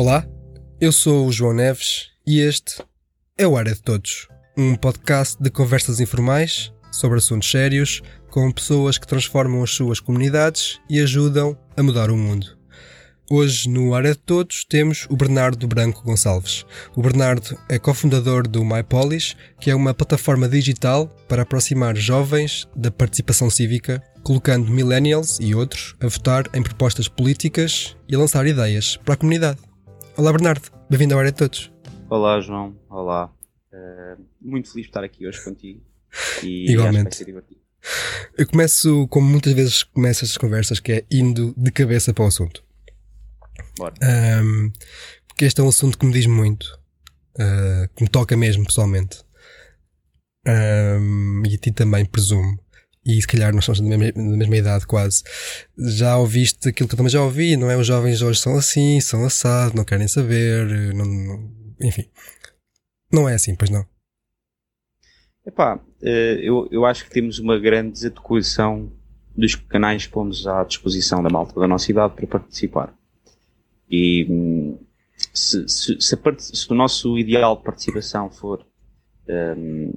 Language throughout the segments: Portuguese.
Olá, eu sou o João Neves e este é o Área de Todos, um podcast de conversas informais sobre assuntos sérios com pessoas que transformam as suas comunidades e ajudam a mudar o mundo. Hoje, no Área de Todos, temos o Bernardo Branco Gonçalves. O Bernardo é cofundador do MyPolis, que é uma plataforma digital para aproximar jovens da participação cívica, colocando millennials e outros a votar em propostas políticas e a lançar ideias para a comunidade. Olá, Bernardo. Bem-vindo ao Área de Todos. Olá, João. Olá. Uh, muito feliz de estar aqui hoje contigo. E Igualmente. Eu começo, como muitas vezes começo estas conversas, que é indo de cabeça para o assunto. Bora. Um, porque este é um assunto que me diz muito, uh, que me toca mesmo pessoalmente. Um, e a ti também, presumo. E se calhar nós somos da mesma, da mesma idade quase. Já ouviste aquilo que eu também já ouvi, não é? Os jovens hoje são assim, são assados, não querem saber, não, não, enfim. Não é assim, pois não? Epá, eh, eu, eu acho que temos uma grande desadequação dos canais que pomos à disposição da malta da nossa idade para participar. E hum, se, se, se, se o nosso ideal de participação for um,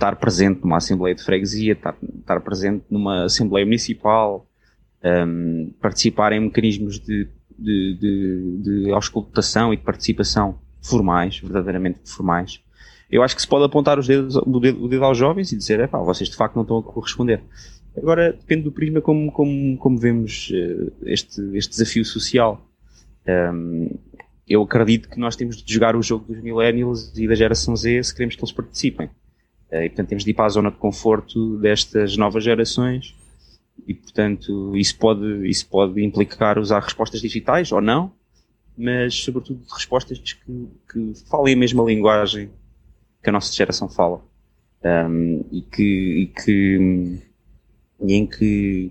estar presente numa Assembleia de Freguesia, estar, estar presente numa Assembleia Municipal, um, participar em mecanismos de, de, de, de auscultação e de participação formais, verdadeiramente formais, eu acho que se pode apontar os dedos, o, dedo, o dedo aos jovens e dizer, é pá, vocês de facto não estão a corresponder. Agora, depende do prisma como, como, como vemos uh, este, este desafio social. Um, eu acredito que nós temos de jogar o jogo dos millennials e da geração Z se queremos que eles participem. Uh, e portanto temos de ir para a zona de conforto destas novas gerações e portanto isso pode, isso pode implicar usar respostas digitais ou não, mas sobretudo respostas que, que falem a mesma linguagem que a nossa geração fala. Um, e que, e que e em que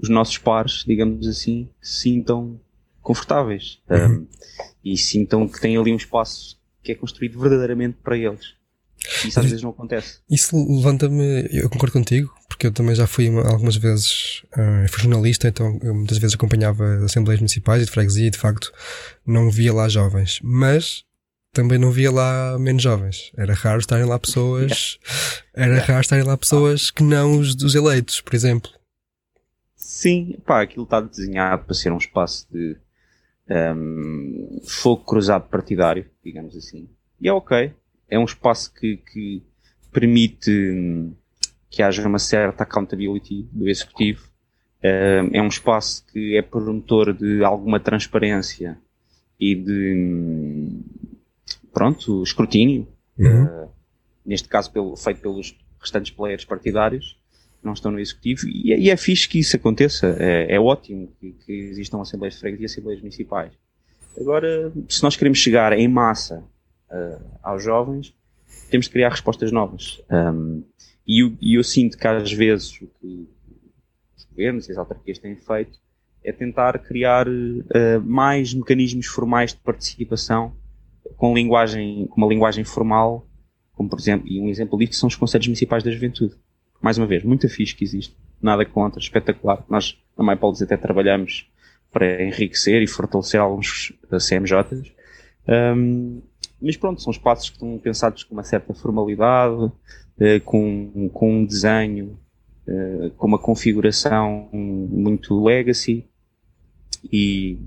os nossos pares, digamos assim, sintam confortáveis uhum. um, e sintam que têm ali um espaço que é construído verdadeiramente para eles. Isso às vezes não acontece. Isso levanta-me, eu concordo contigo, porque eu também já fui algumas vezes, uh, fui jornalista, então eu muitas vezes acompanhava assembleias municipais e de freguesia e de facto não via lá jovens, mas também não via lá menos jovens. Era raro estarem lá pessoas, era raro estarem lá pessoas que não os dos eleitos, por exemplo. Sim, pá, aquilo está desenhado para ser um espaço de um, fogo cruzado partidário, digamos assim. E é ok. É um espaço que, que permite hum, que haja uma certa accountability do executivo. Um, é um espaço que é promotor de alguma transparência e de, hum, pronto, escrutínio. Uhum. Uh, neste caso pelo, feito pelos restantes players partidários não estão no Executivo, e, e é fixe que isso aconteça, é, é ótimo que, que, existam Assembleias de Freguesia e Assembleias Municipais. Agora, se nós queremos chegar em massa uh, aos jovens, temos de criar respostas novas. Um, e, eu, eu sinto que às vezes o que os governos e as autarquias têm feito é tentar criar uh, mais mecanismos formais de participação com linguagem, com uma linguagem formal, como por exemplo, e um exemplo disso são os Conselhos Municipais da Juventude mais uma vez, muita fixe que existe. Nada contra, espetacular. Nós, na MyPolis, até trabalhamos para enriquecer e fortalecer alguns CMJs. Um, mas pronto, são espaços que estão pensados com uma certa formalidade, uh, com, com um desenho, uh, com uma configuração muito legacy. E,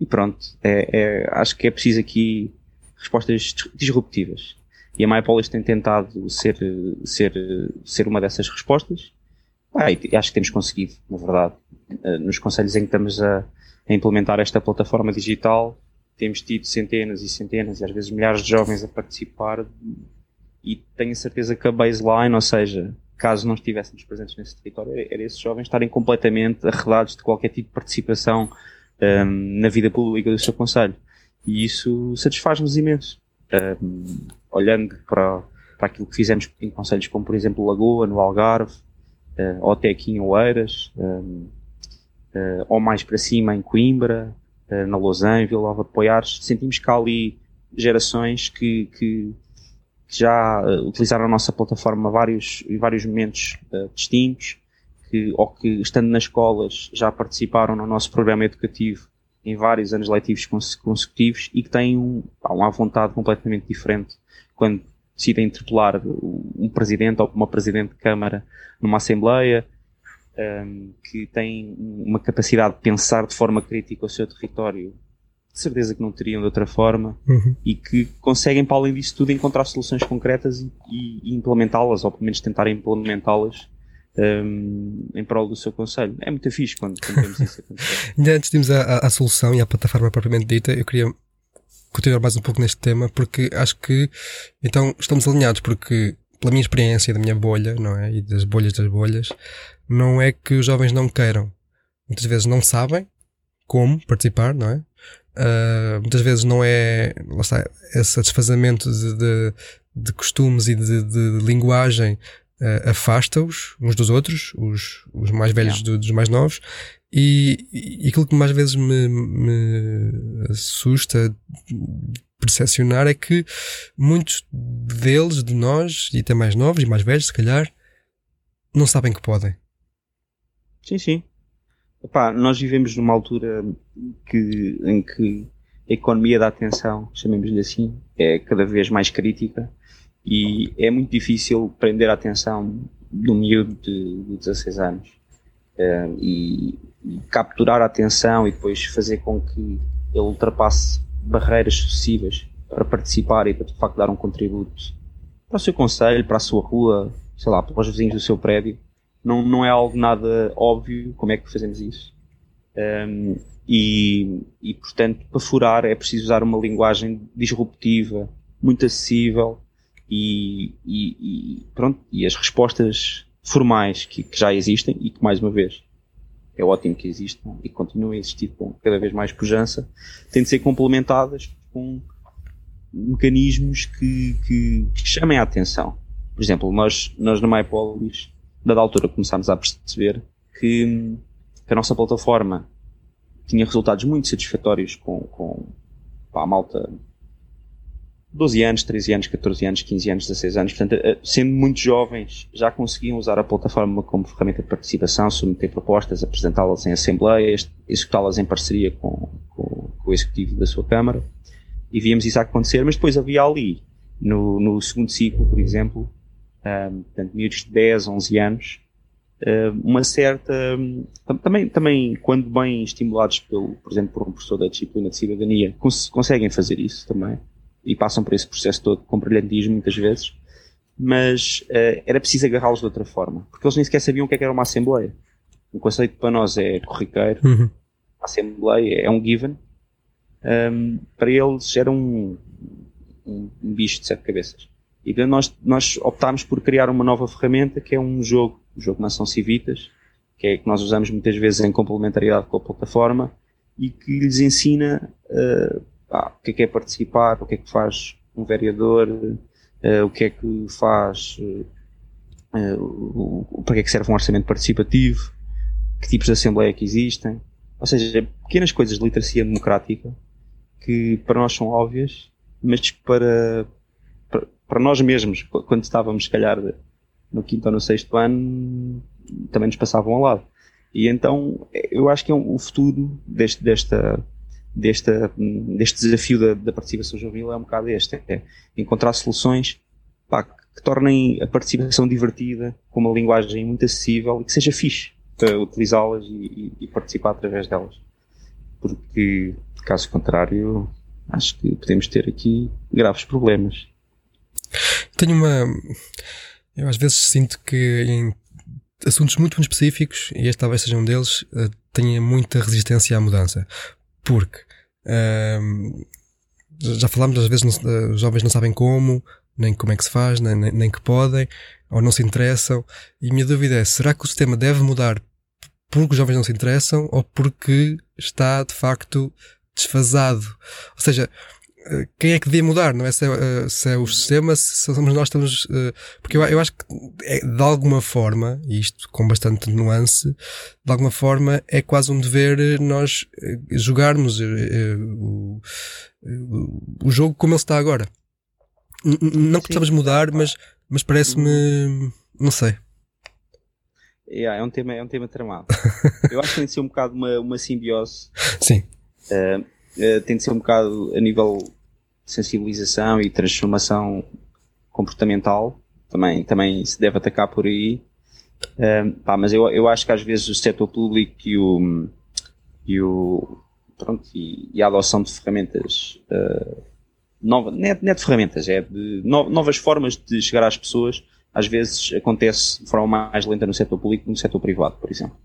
e pronto, é, é, acho que é preciso aqui respostas disruptivas. E a MyPolis tem tentado ser, ser, ser uma dessas respostas. Ah, acho que temos conseguido, na verdade. Eh, nos conselhos em que estamos a, a implementar esta plataforma digital, temos tido centenas e centenas e às vezes milhares de jovens a participar e tenho a certeza que a baseline, ou seja, caso não estivéssemos presentes nesse território, era esses jovens estarem completamente arredados de qualquer tipo de participação um, na vida pública do seu conselho. E isso satisfaz-nos imenso. Um, olhando para, para aquilo que fizemos em conselhos como, por exemplo, Lagoa, no Algarve, uh, ou até aqui em Oeiras, um, uh, ou mais para cima em Coimbra, uh, na Lausanne, Vila Nova de Poiares, sentimos que há ali gerações que, que, que já uh, utilizaram a nossa plataforma vários, em vários momentos uh, distintos, que, ou que estando nas escolas já participaram no nosso programa educativo em vários anos letivos consecutivos e que têm um, uma vontade completamente diferente quando decidem interpelar um presidente ou uma presidente de Câmara numa Assembleia, um, que têm uma capacidade de pensar de forma crítica o seu território, de certeza que não teriam de outra forma, Uhum. e que conseguem, para além disso tudo, encontrar soluções concretas e, e- implementá-las, ou pelo menos tentar implementá-las um, em prol do seu conselho. É muito fixe quando, quando temos isso acontecer. Ainda antes de irmos à- à solução e à plataforma propriamente dita, eu queria continuar mais um pouco neste tema, porque acho que então estamos alinhados, porque pela minha experiência da minha bolha, não é? E das bolhas das bolhas, não é que os jovens não queiram. Muitas vezes não sabem como participar, não é? Ah, muitas vezes não é, lá está, esse desfazamento de, de, de costumes e de, de linguagem ah, afasta-os uns dos outros, os, os mais velhos Yeah. do- dos mais novos, e, e aquilo que mais vezes me, me assusta percepcionar é que muitos deles, de nós, e até mais novos e mais velhos, se calhar, não sabem que podem. Sim, sim. Epá, nós vivemos numa altura que, em que a economia da atenção, chamemos-lhe assim, é cada vez mais crítica e é muito difícil prender a atenção um miúdo de, de 16 anos Eh, e capturar a atenção e depois fazer com que ele ultrapasse barreiras sucessivas para participar e para de facto dar um contributo para o seu conselho, para a sua rua, sei lá, para os vizinhos do seu prédio não, não é algo nada óbvio como é que fazemos isso. Um, e, e, portanto, para furar é preciso usar uma linguagem disruptiva, muito acessível e, e, e pronto, e as respostas formais que, que já existem e que, mais uma vez, é ótimo que existam e continuem a existir com cada vez mais pujança, têm de ser complementadas com mecanismos que, que, que chamem a atenção. Por exemplo, nós, nós na MyPolis dada altura começámos a perceber que, que a nossa plataforma tinha resultados muito satisfatórios com, com a malta 12 anos, 13 anos, 14 anos, 15 anos, 16 anos, portanto, eh, sendo muito jovens, já conseguiam usar a plataforma como ferramenta de participação, submeter propostas, apresentá-las em assembleias, executá-las em parceria com, com, com o executivo da sua Câmara, e víamos isso acontecer, mas depois havia ali, no, no segundo ciclo, por exemplo, um, portanto, miúdos de 10, 11 anos, uh, uma certa. Também, também, quando bem estimulados, pelo, por exemplo, por um professor da disciplina de cidadania, cons conseguem fazer isso também e passam por esse processo todo com brilhantismo muitas vezes, mas uh, era preciso agarrá-los de outra forma, porque eles nem sequer sabiam o que, é que era uma Assembleia. O conceito para nós é corriqueiro, Uhum. a Assembleia é um given, um, para eles era um, um, um bicho de sete cabeças. E nós, nós optámos por criar uma nova ferramenta que é um jogo, o jogo Nação Civitas, que é que nós usamos muitas vezes em complementaridade com a plataforma e que lhes ensina uh, ah, o que é que é participar, o que é que faz um vereador, uh, o que é que faz, uh, o, para que é que serve um orçamento participativo, que tipos de assembleia que existem. Ou seja, pequenas coisas de literacia democrática que para nós são óbvias, mas que para, para, para nós mesmos, quando estávamos, se calhar, no quinto ou no sexto ano, também nos passavam ao lado. E então, eu acho que é um, o futuro deste, desta, desta, deste desafio da, da participação juvenil é um bocado este, é encontrar soluções pá, que tornem a participação divertida, com uma linguagem muito acessível e que seja fixe para utilizá-las e, e, participar através delas. Porque, caso contrário, acho que podemos ter aqui graves problemas. Tenho uma. Eu às vezes sinto que em assuntos muito, muito específicos, e este talvez seja um deles, uh, tenha muita resistência à mudança. Porque já falámos, às vezes os jovens não sabem como, nem como é que se faz, nem, nem, nem que podem, ou não se interessam. E minha dúvida é: será que o sistema deve mudar porque os jovens não se interessam ou porque está de facto desfasado? Ou seja, quem é que devia mudar? Não é se é, se é o sistema, se somos nós estamos. Porque eu, eu acho que é, de alguma forma, e isto com bastante nuance, de alguma forma é quase um dever nós jogarmos o, o jogo como ele está agora. Não que precisamos mudar, mas, mas parece-me. Não sei. Yeah, é, um tema, é um tema tramado. eu acho que tem de ser um bocado uma, uma simbiose. Sim. uh, uh, tem de ser um bocado a nível de sensibilização e transformação comportamental, também, também se deve atacar por aí. Uh, pá, mas eu, eu acho que às vezes o setor público e o, e, o, pronto, e, e a adoção de ferramentas uh, nova, não, é, não é de ferramentas, é de no, novas formas de chegar às pessoas, às vezes acontece de forma mais lenta no setor público que no setor privado, por exemplo.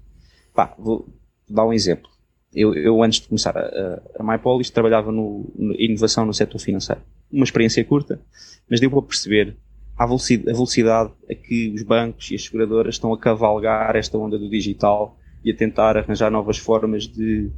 Pá, vou dar um exemplo. Eu, eu antes de começar a, a, a MyPolis trabalhava no, no, inovação no setor financeiro. Uma experiência curta, mas deu para perceber a velocidade, a velocidade a que os bancos e as seguradoras estão a cavalgar esta onda do digital e a tentar arranjar novas formas de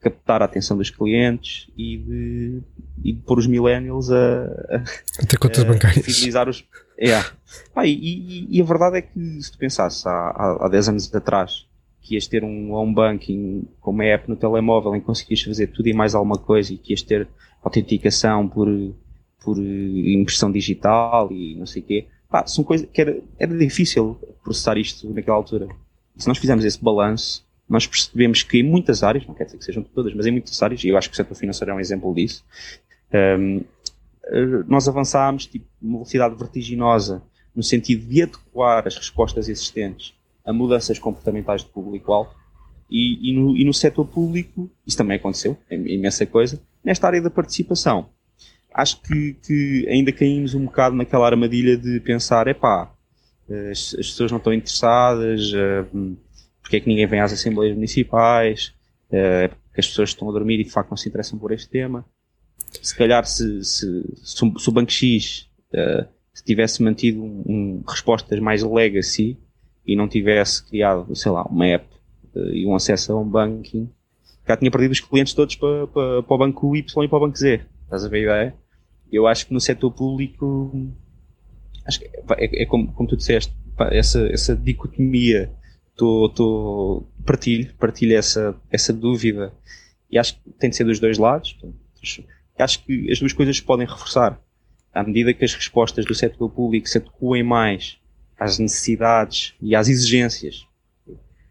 captar a atenção dos clientes e de, e de pôr os millennials a, a, a contas bancárias. fidelizar os. Yeah. Ah, e, e, e, a verdade é que se tu pensasses há, há, há 10 anos atrás que ias ter um home banking com uma app no telemóvel em que conseguias fazer tudo e mais alguma coisa e que ias ter autenticação por, por impressão digital e não sei o quê, pá, são coisas que era, era difícil processar isto naquela altura. E se nós fizermos esse balanço, nós percebemos que em muitas áreas, não quer dizer que sejam todas, mas em muitas áreas, e eu acho que o setor financeiro é um exemplo disso, um, eh, nós avançámos tipo, uma velocidade vertiginosa no sentido de adequar as respostas existentes a mudanças comportamentais de público-alvo e, e, no, e no setor público isso também aconteceu, é imensa coisa, nesta área da participação. Acho que, que ainda caímos um bocado naquela armadilha de pensar, epá, as, as pessoas não estão interessadas, uh, porque é que ninguém vem às assembleias municipais, uh, porque as pessoas estão a dormir e de facto não se interessam por este tema. Se calhar se, se, se, se o Banco X uh, se tivesse mantido um, um, respostas mais legacy e não tivesse criado, sei lá, uma app uh, e um acesso a um banking, já tinha perdido os clientes todos para, para, para o banco Y e para o banco Z. Estás a ver a ideia? Eu acho que no setor público, acho que é, é, é como, como tu disseste, essa, essa dicotomia tô, tô, partilho, partilho essa, essa dúvida e acho que tem de ser dos dois lados. Acho que as duas coisas podem reforçar. À medida que as respostas do setor público se adequem mais às necessidades e às exigências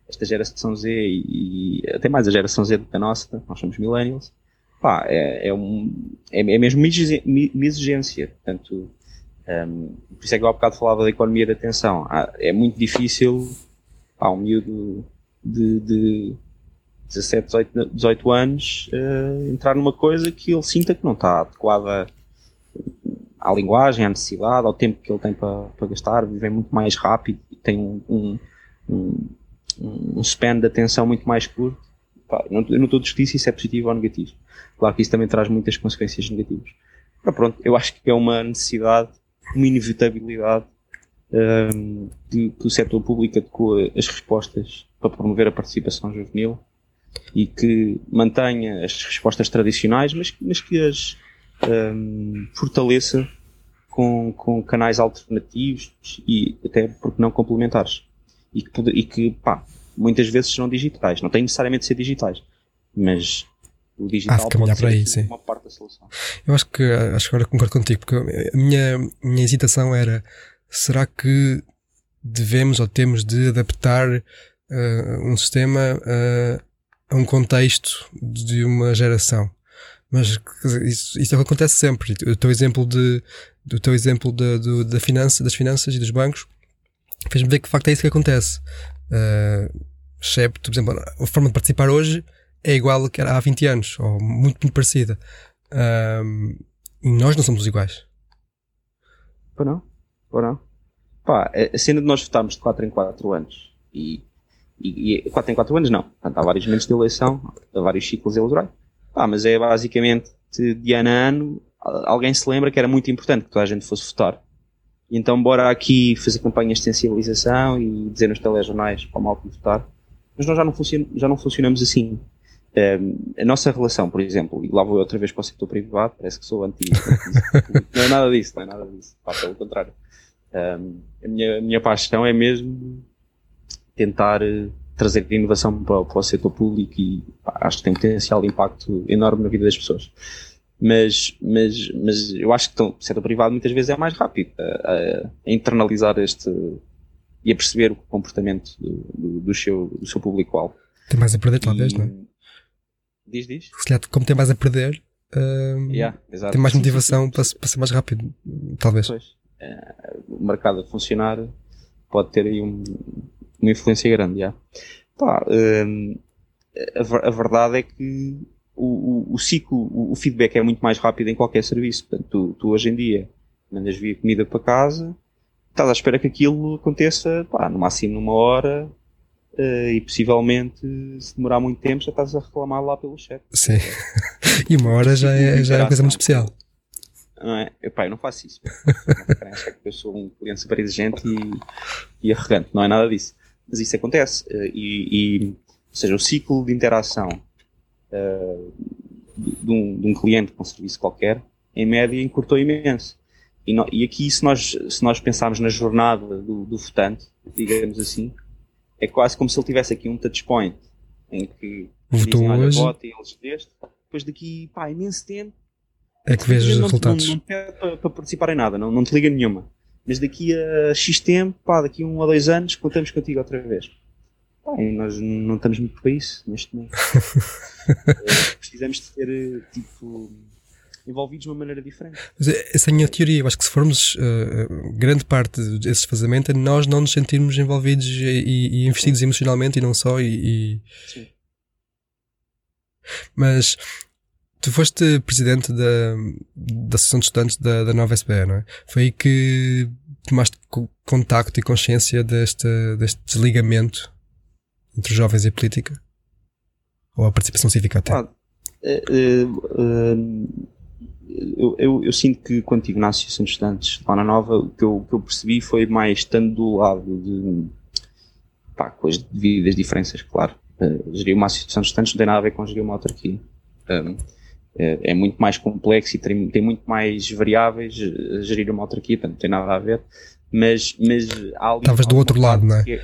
esta geração Z e, e até mais a geração Z do que a nossa, nós somos millennials, pá, é, é, um, é, é mesmo uma exigência. Portanto, um, por isso é que eu há bocado falava da economia da atenção. É muito difícil pá, um miúdo de, de 17, 18, 18 anos uh, entrar numa coisa que ele sinta que não está adequada à linguagem, à necessidade, ao tempo que ele tem para, para gastar, vive muito mais rápido e tem um, um, um, um span de atenção muito mais curto. Pá, não, eu não estou a discutir se isso é positivo ou negativo. Claro que isso também traz muitas consequências negativas. Mas pronto, eu acho que é uma necessidade, uma inevitabilidade um, que, que, o setor público adequa as respostas para promover a participação juvenil e que mantenha as respostas tradicionais, mas, mas que as um, fortaleça com, com canais alternativos e até porque não complementares. E que, e que pá, muitas vezes serão digitais. Não tem necessariamente de ser digitais, mas o digital pode ser aí, uma parte da solução. Eu acho que, acho que agora concordo contigo, porque a minha, minha hesitação era será que devemos ou temos de adaptar uh, um sistema uh, a um contexto de uma geração? Mas isso, isso acontece sempre. O teu exemplo de, do teu exemplo de, de, da finança, das finanças e dos bancos fez-me ver que de facto é isso que acontece. Uh, excepto, por exemplo, a forma de participar hoje é igual que era há 20 anos, ou muito, muito parecida. Uh, e nós não somos iguais. Ou não? Ou não? Pá, a cena de nós votarmos de 4 em 4 anos e, e, e 4 em 4 anos não. Portanto, há vários momentos de eleição, há vários ciclos eleitorais. Pá, mas é basicamente de ano a ano alguém se lembra que era muito importante que toda a gente fosse votar. Então bora aqui fazer campanhas de sensibilização e dizer nos telejornais para o mal votar. Mas nós já não, funcion já não funcionamos assim. Um, a nossa relação, por exemplo, e lá vou outra vez para o setor privado, parece que sou antigo. não é nada disso, não é nada disso. Pá, pelo contrário. Um, a, minha, a minha paixão é mesmo tentar uh, trazer inovação para, para, o setor público e pá, acho que tem potencial de impacto enorme na vida das pessoas. Mas, mas, mas eu acho que o setor privado muitas vezes é mais rápido a, a, internalizar este e a perceber o comportamento do, do, do seu, do seu público-alvo. Tem mais a perder, talvez, não é? Diz, diz. Se calhar, como tem mais a perder, uh, yeah, tem mais motivação. Para, para ser mais rápido, talvez. Pois. Eh, o mercado a funcionar pode ter aí um- uma influência grande, já. Pá, hum, a, a verdade é que o, o, o ciclo, o, o feedback é muito mais rápido em qualquer serviço. Portanto, tu, tu hoje em dia mandas via comida para casa, estás à espera que aquilo aconteça, pá, no máximo numa hora, eh, e possivelmente, se demorar muito tempo, já estás a reclamar lá pelo chat. Sim. e uma hora já é, já é uma coisa muito especial. Não é? Epá, eu não faço isso. Não que eu sou um cliente super exigente e, e arrogante. Não é nada disso. Mas isso acontece. eh, E, e, ou seja, o ciclo de interação eh, de, um, de um cliente com um serviço qualquer, em média, encurtou imenso. E, no- e aqui, se nós, se nós pensarmos na jornada do, do votante, digamos assim, é quase como se ele tivesse aqui um touchpoint em que Votou dizem, hoje. e eles deste. Depois daqui, pá, imenso tempo, É que vês os não, resultados. Não, não te pede para, para participar em nada, não, não te liga nenhuma. Mas daqui a X tempo, pá, daqui a um ou dois anos, contamos contigo outra vez. Pá, e nós não estamos muito para isso neste momento. Precisamos de ser, tipo, envolvidos de uma maneira diferente. Mas é- essa é a minha teoria. Eu acho que se formos eh, grande parte desse desfazamento é nós não nos sentirmos envolvidos e, e- investidos emocionalmente e não só. E, e- Sim. Mas tu foste presidente da, da Associação de Estudantes da, da Nova SBE, não é? Foi aí que tomaste co- contacto e consciência deste, deste desligamento entre os jovens e a política? Ou a participação cívica até? Eh, eu, eu, eu sinto que quando estive na Associação de Estudantes lá na Nova, o que eu, que eu percebi foi mais estando do lado de pá, com as devidas diferenças, claro. Eh, gerir uma Associação de Estudantes não tem nada a ver com gerir uma autarquia. Um, é, é muito mais complexo e tem, tem muito mais variáveis eh, gerir uma autarquia, portanto não tem nada a ver. Mas, mas há ali Estavas do outro lado, não é? é-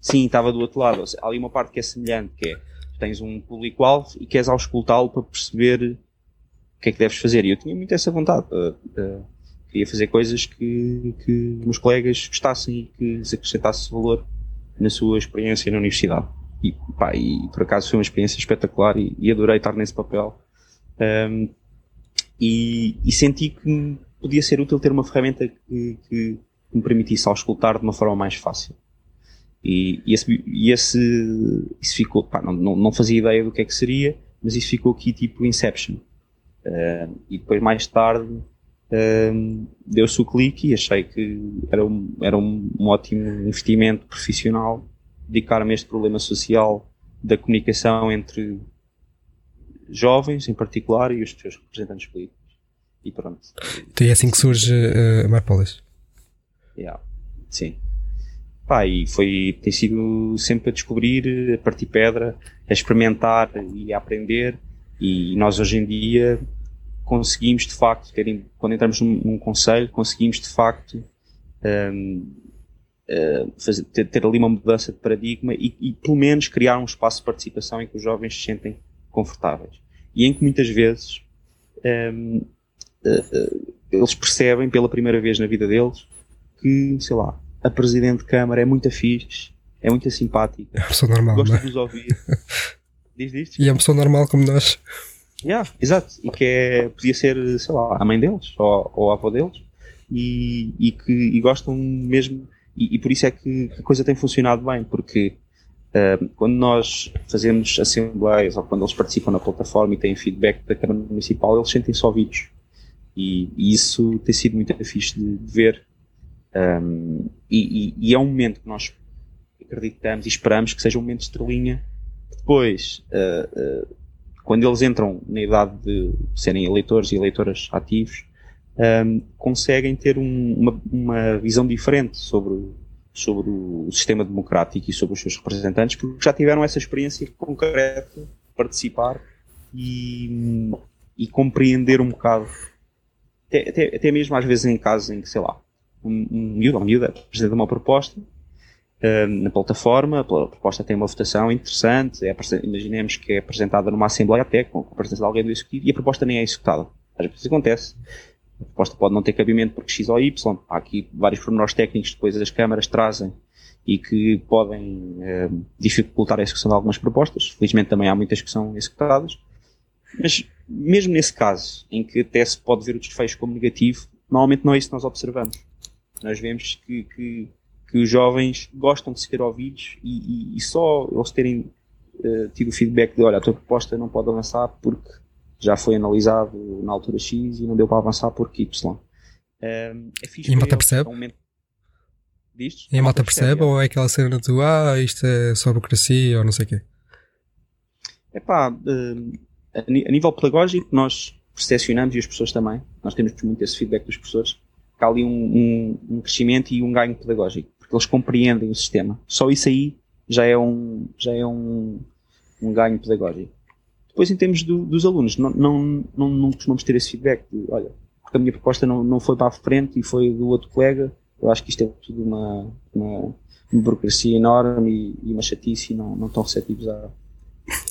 Sim, estava do outro lado. Seja, Há ali uma parte que é semelhante, que é tens um público-alvo e queres auscultá-lo para perceber o que é que deves fazer. E eu tinha muito essa vontade. eh, eh, queria fazer coisas que, que os meus colegas gostassem e que lhes acrescentasse valor na sua experiência na universidade. E, pá, e por acaso foi uma experiência espetacular e, e adorei estar nesse papel. Um, e, e senti que podia ser útil ter uma ferramenta que, que me permitisse auscultar de uma forma mais fácil. E, e esse, e esse isso ficou, pá, não, não, não fazia ideia do que é que seria, mas isso ficou aqui tipo Inception. E depois mais tarde deu-se o clique e achei que era um, era um, um ótimo investimento profissional dedicar-me a este problema social da comunicação entre jovens em particular e os seus representantes políticos. E pronto. E é assim que surge uh, a Marpolis. Yeah. Sim. Pá, e foi, tem sido sempre a descobrir, a partir pedra, a experimentar e a aprender. E nós hoje em dia conseguimos de facto, ter, quando entramos num, num conselho, conseguimos de facto um, uh, fazer, ter, ter, ali uma mudança de paradigma e, e, pelo menos criar um espaço de participação em que os jovens se sentem confortáveis. E em que muitas vezes um, uh, eles percebem pela primeira vez na vida deles que, sei lá, a Presidente de Câmara é muito fixe, é muito simpática. É uma pessoa normal, gosta não é? de os ouvir. Diz isto? E é uma pessoa normal como nós. Yeah, exato. E que é, podia ser, sei lá, a mãe deles ou, ou a avó deles e, e que e gostam mesmo. E, e, por isso é que a coisa tem funcionado bem, porque quando nós fazemos assembleias ou quando eles participam na plataforma e têm feedback da Câmara Municipal, eles sentem-se ouvidos. E, e, isso tem sido muito fixe de, de ver. Um, e, e, é um momento que nós acreditamos e esperamos que seja um momento de estrelinha. Depois, uh, uh, quando eles entram na idade de serem eleitores e eleitoras ativos, um, conseguem ter um, uma, uma, visão diferente sobre, sobre o sistema democrático e sobre os seus representantes, porque já tiveram essa experiência concreta de participar e, e compreender um bocado, até, até, até, mesmo às vezes em casos em que, sei lá, um, miúdo ou miúda apresenta uma proposta na plataforma, a proposta tem uma votação interessante, é, imaginemos que é apresentada numa Assembleia até com a presença de alguém do Executivo e a proposta nem é executada. Às vezes acontece. A proposta pode não ter cabimento porque X ou Y. Há aqui vários pormenores técnicos que depois as câmaras trazem e que podem eh, dificultar a execução de algumas propostas. Felizmente também há muitas que são executadas. Mas mesmo nesse caso, em que até se pode ver o desfecho como negativo, normalmente não é isso que nós observamos. Nós vemos que, que, que os jovens gostam de ser ouvidos e, e, e só eles terem uh, tido o feedback de olha, a tua proposta não pode avançar porque já foi analisado na altura X e não deu para avançar porque Y. Fixe e a malta percebe? É um momento... E a malta percebe, ou é aquela cena de ah, isto é só burocracia ou não sei o quê? É pá, uh, a, a nível pedagógico nós percepcionamos e as pessoas também, nós temos muito esse feedback dos professores, que há ali um, um, um crescimento e um ganho pedagógico, porque eles compreendem o sistema. Só isso aí já é um, já é um, um ganho pedagógico. Depois, em termos do, dos alunos, não, não, não, não costumamos ter esse feedback de, olha, porque a minha proposta não, não foi para a frente e foi do outro colega, eu acho que isto é tudo uma, uma, uma burocracia enorme e, e, uma chatice e não, não estão receptivos a.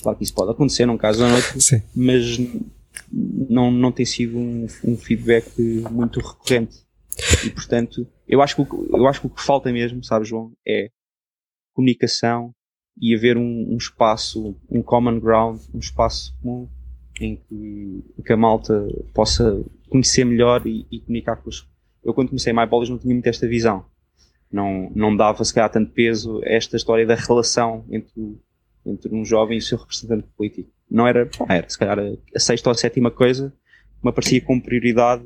Claro que isso pode acontecer num caso ou noutro, Sim. mas não, não tem sido um, um feedback muito recorrente. E portanto, eu acho, que, eu acho que o que falta mesmo, sabe, João, é comunicação e haver um, um espaço, um common ground, um espaço comum em que, que a malta possa conhecer melhor e, e comunicar com os. Eu, quando comecei a MyBolas, não tinha muito esta visão. Não, não dava, se calhar, tanto peso a esta história da relação entre, entre um jovem e o seu representante político. Não era, era se calhar, a sexta ou a sétima coisa que me aparecia como prioridade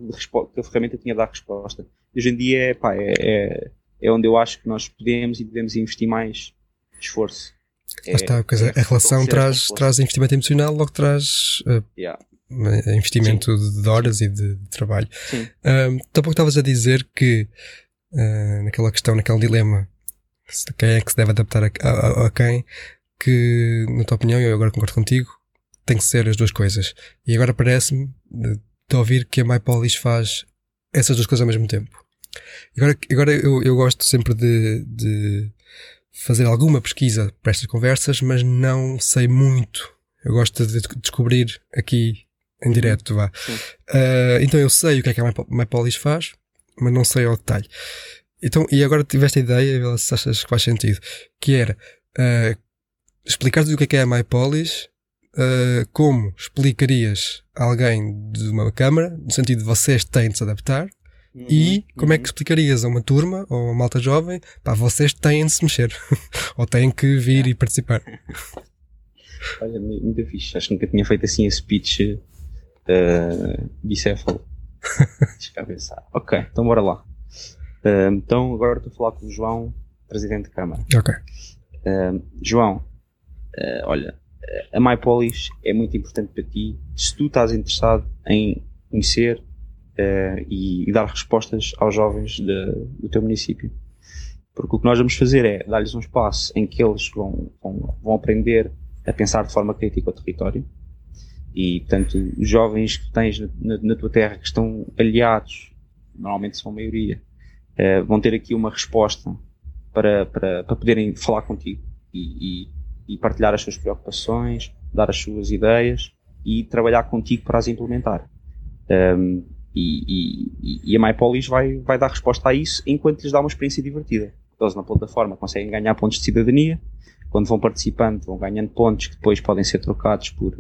que a ferramenta tinha de dar resposta. Hoje em dia, pá, é, é, é onde eu acho que nós podemos e devemos investir mais esforço. É, está, é, a relação traz, traz investimento emocional, logo traz uh, yeah. investimento Sim. de horas e de, de trabalho. Sim. Uh, pouco estavas a dizer que uh, naquela questão, naquele dilema, quem é que se deve adaptar a, a, a quem, que, na tua opinião, eu agora concordo contigo, tem que ser as duas coisas. E agora parece-me de ouvir que a MyPolis faz essas duas coisas ao mesmo tempo. Agora, agora eu, eu gosto sempre de, de fazer alguma pesquisa para estas conversas, mas não sei muito. Eu gosto de descobrir aqui em direto, vá. Uh, então eu sei o que é que a MyPolis faz, mas não sei ao detalhe. Então, e agora tiveste a ideia, se achas que faz sentido, que era uh, explicar-te o que é que é a MyPolis, uh, como explicarias a alguém de uma câmara, no sentido de vocês têm de se adaptar, Uhum, e como uhum. é que uhum. explicarias a uma turma ou a uma malta jovem, pá, vocês têm de se mexer, ou têm que vir e participar? Olha, muito fixe, acho que nunca tinha feito assim a speech uh, bicéfalo. Deixa eu pensar. Ok, então bora lá. Uh, então agora estou a falar com o João, Presidente de Câmara. Ok. Uh, João, uh, olha, a MyPolis é muito importante para ti. Se tu estás interessado em conhecer uh, e, e, dar respostas aos jovens de, do teu município. Porque o que nós vamos fazer é dar-lhes um espaço em que eles vão, vão, vão aprender a pensar de forma crítica o território. E, portanto, os jovens que tens na, na tua terra que estão aliados, normalmente são a maioria, uh, vão ter aqui uma resposta para, para, para poderem falar contigo e, e, e, partilhar as suas preocupações, dar as suas ideias e trabalhar contigo para as implementar. Um, e, e, e a MyPolis vai, vai dar resposta a isso enquanto lhes dá uma experiência divertida. Eles na plataforma conseguem ganhar pontos de cidadania, quando vão participando vão ganhando pontos que depois podem ser trocados por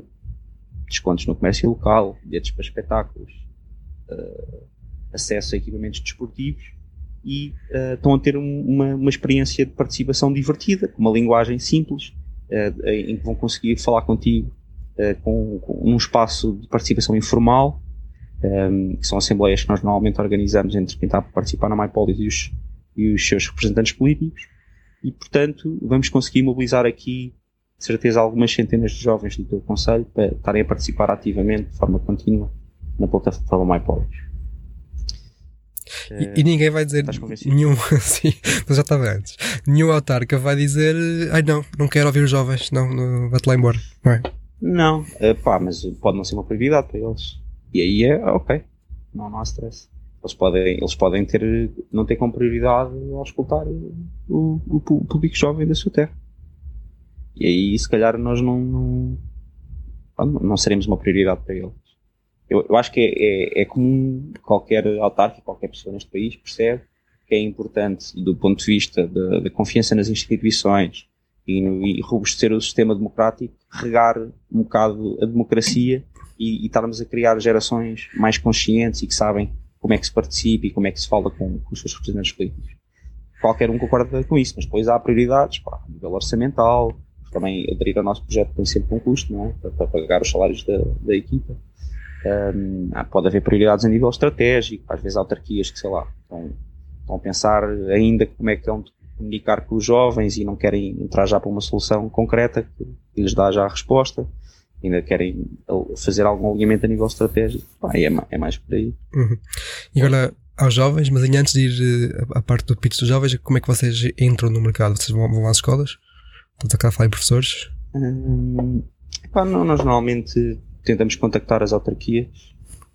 descontos no comércio local, bilhetes para espetáculos, uh, acesso a equipamentos desportivos e uh, estão a ter um, uma, uma experiência de participação divertida, com uma linguagem simples, uh, em que vão conseguir falar contigo com, com um espaço de participação informal um, que são assembleias que nós normalmente organizamos entre quem está a participar na MyPolis e os, e os seus representantes políticos, e portanto vamos conseguir mobilizar aqui, de certeza, algumas centenas de jovens do teu Conselho para estarem a participar ativamente, de forma contínua, na plataforma MyPolis. E, e, ninguém vai dizer nenhum, sim, já estava antes. Nenhum autarca vai dizer, ai não, não quero ouvir os jovens, não, não vai-te lá embora, não é? Não, uh, pá, mas pode não ser uma prioridade para eles. E aí é ok, não, não há stress. Eles podem, eles podem ter, não ter como prioridade ao escutar o, o, o público jovem da sua terra. E aí, se calhar, nós não, não, não seremos uma prioridade para eles. eu, eu acho que é, é, é comum qualquer autarca, qualquer pessoa neste país percebe que é importante do ponto de vista da confiança nas instituições e, no, e robustecer o sistema democrático, regar um bocado a democracia e, e estarmos a criar gerações mais conscientes e que sabem como é que se participa e como é que se fala com, com os seus representantes políticos. Qualquer um concorda com isso, mas depois há prioridades, pá, a nível orçamental, também aderir ao nosso projeto tem sempre um custo, não é? Para, para pagar os salários da, da equipa. Um, pode haver prioridades a nível estratégico, às vezes autarquias que, sei lá, estão, estão a pensar ainda como é que vão comunicar com os jovens e não querem entrar já para uma solução concreta que lhes dá já a resposta ainda querem fazer algum alinhamento a nível estratégico, pá, é, é mais por aí. Uhum. E agora, aos jovens, mas antes de ir eh, à parte do pitch dos jovens, como é que vocês entram no mercado? Vocês vão, vão às escolas? Estão a cá a falar em professores? Hum, pá, não, nós normalmente tentamos contactar as autarquias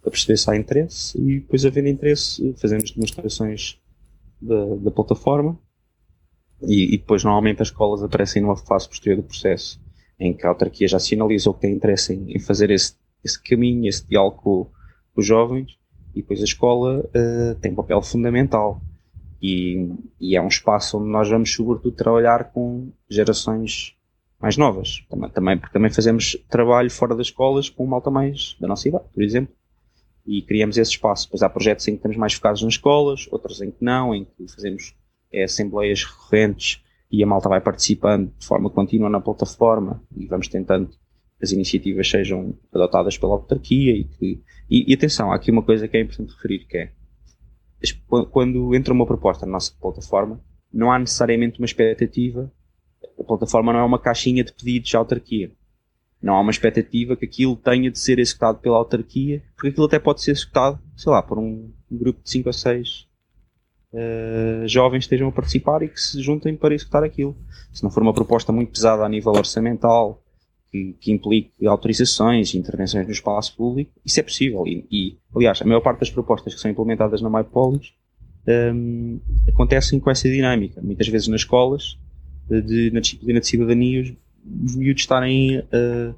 para perceber se há interesse e depois havendo interesse fazemos demonstrações da, da plataforma e, e, depois normalmente as escolas aparecem numa fase posterior do processo em que a autarquia já sinalizou que tem interesse em, em fazer esse, esse caminho, esse diálogo com, com, os jovens, e depois a escola uh, tem um papel fundamental. E, e, é um espaço onde nós vamos, sobretudo, trabalhar com gerações mais novas. Também, também, porque também fazemos trabalho fora das escolas com malta mais da nossa idade, por exemplo. E criamos esse espaço. Pois há projetos em que estamos mais focados nas escolas, outros em que não, em que fazemos é, assembleias recorrentes e a malta vai participando de forma contínua na plataforma e vamos tentando que as iniciativas sejam adotadas pela autarquia e que, e, e atenção, há aqui uma coisa que é importante referir que é quando entra uma proposta na nossa plataforma, não há necessariamente uma expectativa, a plataforma não é uma caixinha de pedidos à autarquia. Não há uma expectativa que aquilo tenha de ser executado pela autarquia, porque aquilo até pode ser executado, sei lá, por um grupo de 5 ou 6 uh, jovens estejam a participar e que se juntem para executar aquilo. Se não for uma proposta muito pesada a nível orçamental, que, que implique autorizações e intervenções no espaço público, isso é possível. E, e, aliás, a maior parte das propostas que são implementadas na MyPolis um, acontecem com essa dinâmica. Muitas vezes nas escolas, de, na disciplina de cidadania, os, os miúdos estarem a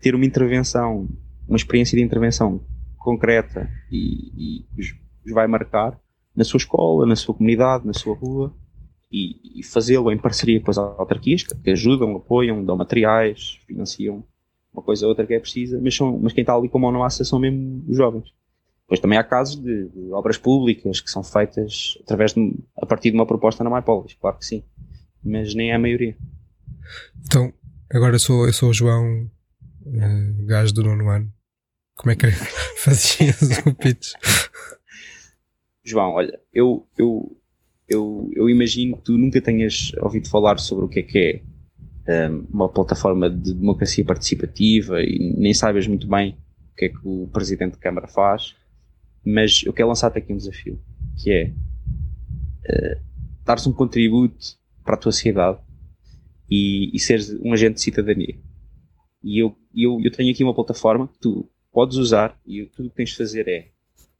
ter uma intervenção, uma experiência de intervenção concreta e, e os, os vai marcar na sua escola, na sua comunidade, na sua rua e, e fazê-lo em parceria com as autarquias que ajudam, apoiam, dão materiais, financiam uma coisa ou outra que é precisa, mas, são, mas quem está ali com a mão na massa são mesmo os jovens. Depois também há casos de, de, obras públicas que são feitas através de, a partir de uma proposta na MyPolis, claro que sim, mas nem é a maioria. Então, agora eu sou, eu sou o João, uh, gajo do nono ano. Como é que fazias o pitch? João, olha, eu, eu, eu, eu imagino que tu nunca tenhas ouvido falar sobre o que é que é um, uma plataforma de democracia participativa e nem sabes muito bem o que é que o Presidente de Câmara faz, mas eu quero lançar-te aqui um desafio, que é uh, dares um contributo para a tua sociedade e, e seres um agente de cidadania. E eu, eu, eu tenho aqui uma plataforma que tu podes usar e tudo o que tens de fazer é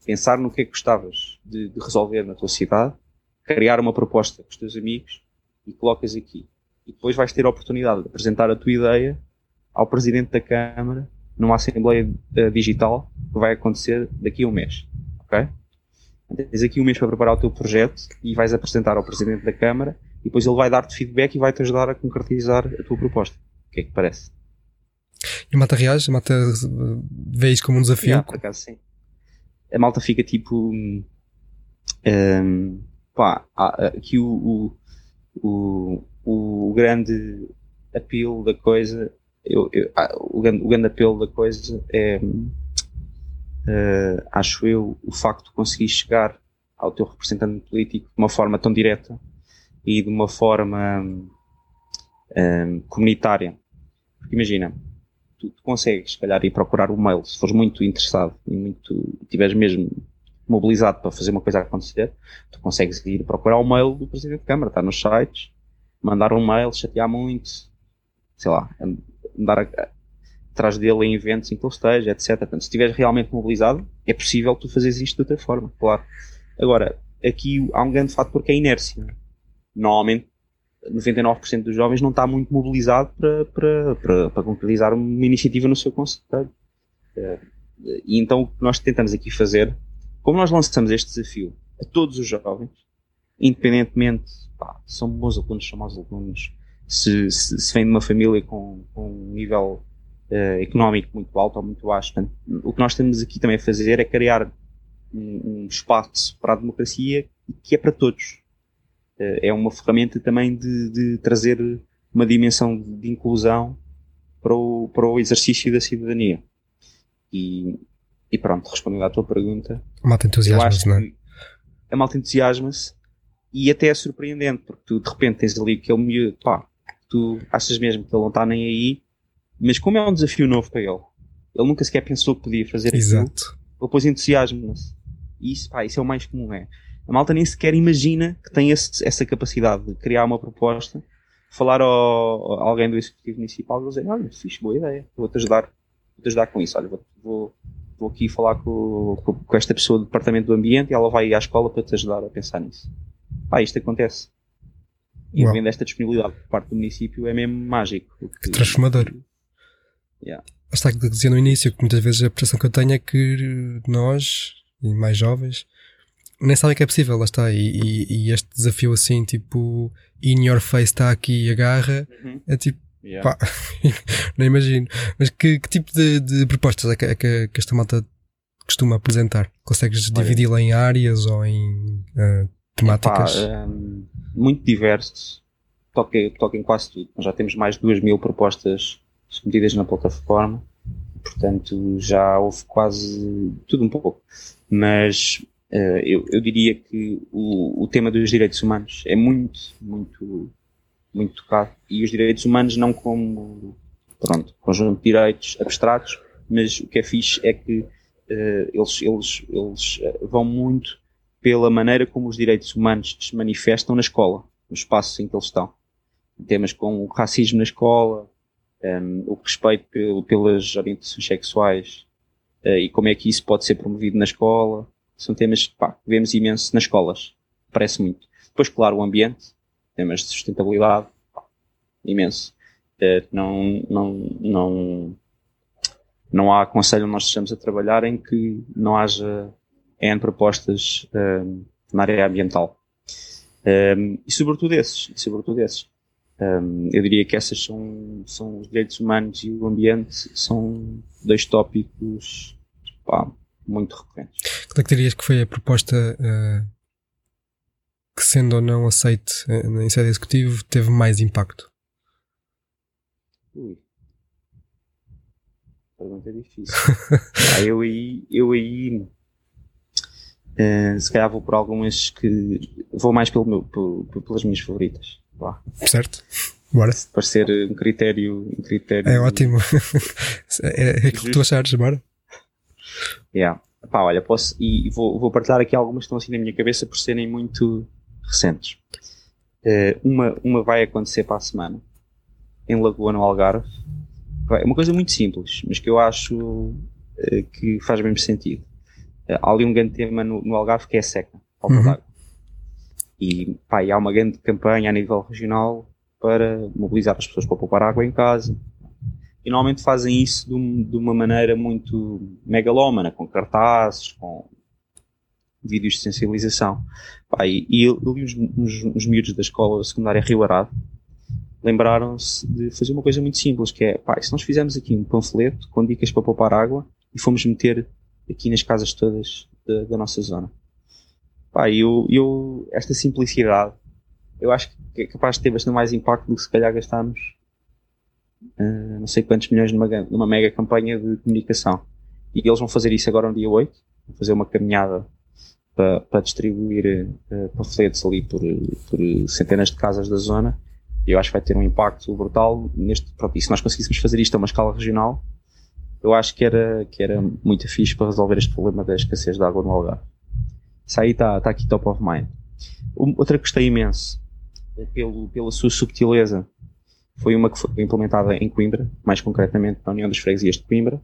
pensar no que é que gostavas de, de, resolver na tua cidade, criar uma proposta com os teus amigos e colocas aqui. E depois vais ter a oportunidade de apresentar a tua ideia ao Presidente da Câmara numa Assembleia uh, Digital que vai acontecer daqui a um mês. Ok? Tens aqui um mês para preparar o teu projeto e vais apresentar ao Presidente da Câmara e depois ele vai dar-te feedback e vai-te ajudar a concretizar a tua proposta. O que é que parece? E mata reais? Mata vê isso como um desafio? Yeah, por acaso sim a malta fica tipo. Um, pá, aqui o, o, o, o grande apelo da coisa. Eu, eu, o, grande, o grande apelo da coisa é. Uh, acho eu, o facto de conseguir chegar ao teu representante político de uma forma tão direta e de uma forma um, comunitária. Porque imagina, tu, tu, consegues, se calhar, ir procurar o mail, se fores muito interessado e muito, estiveres mesmo mobilizado para fazer uma coisa acontecer, tu consegues ir procurar o mail do Presidente da Câmara, está nos sites, mandar um mail, chatear muito, sei lá, andar atrás dele em eventos em que ele esteja, etc. Portanto, se estiveres realmente mobilizado, é possível tu fazeres isto de outra forma, claro. Agora, aqui há um grande fator que é a inércia. Normalmente, 99% dos jovens não está muito mobilizado para, para, para, para concretizar uma iniciativa no seu conselho. Eh, e então o que nós tentamos aqui fazer, como nós lançamos este desafio a todos os jovens, independentemente pá, são bons alunos, são maus alunos, se, se, se vêm de uma família com, com um nível uh, económico muito alto ou muito baixo. Portanto, o que nós temos aqui também a fazer é criar um, um espaço para a democracia que é para todos. Uh, é uma ferramenta também de, de, trazer uma dimensão de inclusão para o, para o exercício da cidadania. E, e pronto, respondendo à tua pergunta. A malta entusiasma-se, não é? A malta entusiasma-se e até é surpreendente, porque tu de repente tens ali aquele miúdo, pá, tu achas mesmo que ele não está nem aí, mas como é um desafio novo para ele, ele nunca sequer pensou que podia fazer Exato. aquilo, ele depois entusiasma-se. E isso, pá, isso é o mais comum, é. A malta nem sequer imagina que tem esse, essa capacidade de criar uma proposta, falar ao, a alguém do Executivo Municipal e dizer, olha, fixe, boa ideia, vou-te ajudar, vou-te ajudar com isso, olha, vou, vou, vou aqui falar com, com, com, esta pessoa do Departamento do Ambiente e ela vai à escola para te ajudar a pensar nisso. Pá, isto acontece. E vendo esta disponibilidade por parte do município é mesmo mágico. Que transformador. Yeah. Está a dizer no início que muitas vezes a percepção que eu tenho é que nós, e mais jovens, nem sabem que é possível, lá está. E, e, e este desafio assim, tipo, in your face está aqui e agarra, uhum. é tipo, yeah. pá, não imagino. Mas que, que tipo de, de, propostas é que, é que, esta malta costuma apresentar? Consegues dividi-la em áreas ou em uh, temáticas? Epá, um, muito diversos. Toca, toca em quase tudo. Nós já temos mais de duas mil propostas submetidas na plataforma. Portanto, já houve quase tudo um pouco. Mas uh, eu, eu, diria que o, o tema dos direitos humanos é muito, muito, muito tocado. E os direitos humanos não como, pronto, conjunto de direitos abstratos, mas o que é fixe é que uh, eles, eles, eles eh, vão muito pela maneira como os direitos humanos se manifestam na escola, no espaço em que eles estão. Temas como o racismo na escola, um, o respeito pelo, pelas orientações sexuais uh, e como é que isso pode ser promovido na escola. São temas pá, que vemos imenso nas escolas. Parece muito. Depois, claro, o ambiente, temas de sustentabilidade, imenso. Uh, não, não, não, não há aconselho onde nós estejamos a trabalhar em que não haja N propostas um, na área ambiental. Um, e sobretudo esses, e sobretudo esses. Um, eu diria que essas são, são os direitos humanos e o ambiente são dois tópicos pá, muito recorrentes. Qual é que dirias que foi a proposta uh, que, sendo ou não aceite em sede executivo, teve mais impacto? Ui. Pergunta difícil. ah, eu aí, eu aí uh, se calhar vou por algumas que vou mais pelo meu, por, por, pelas minhas favoritas. Certo. Bora. Para ser um critério, um critério. É ótimo. é, é aquilo que tu achares, bora. Yeah. Pá, olha, posso, e vou, vou partilhar aqui algumas que estão assim na minha cabeça por serem muito recentes. Uh, uma, uma vai acontecer para a semana, em Lagoa, no Algarve. É uma coisa muito simples, mas que eu acho uh, que faz mesmo sentido. Uh, há ali um grande tema no, no Algarve que é a seca, falta uhum. d'água. E, pá, e há uma grande campanha a nível regional para mobilizar as pessoas para poupar água em casa. E normalmente fazem isso de, de uma maneira muito megalómana, com cartazes, com vídeos de sensibilização. Pá, e, e os, os miúdos da escola secundária Rio Arado lembraram-se de fazer uma coisa muito simples, que é, pá, se nós fizermos aqui um panfleto com dicas para poupar água e fomos meter aqui nas casas todas da, da nossa zona. Pá, eu, eu, esta simplicidade, eu acho que é capaz de ter bastante mais impacto do que se calhar gastarmos uh, não sei quantos milhões numa, numa mega campanha de comunicação. E eles vão fazer isso agora no dia 8, vão fazer uma caminhada para, para distribuir uh, panfletos ali por, por centenas de casas da zona. Eu acho que vai ter um impacto brutal neste, pronto, e se nós conseguíssemos fazer isto a uma escala regional, eu acho que era, que era muito fixe para resolver este problema da escassez de água no Algarve. Isso aí está tá aqui top of mind. Outra que gostei imenso, é pelo, pela sua subtileza, foi uma que foi implementada em Coimbra, mais concretamente na União das Freguesias de Coimbra,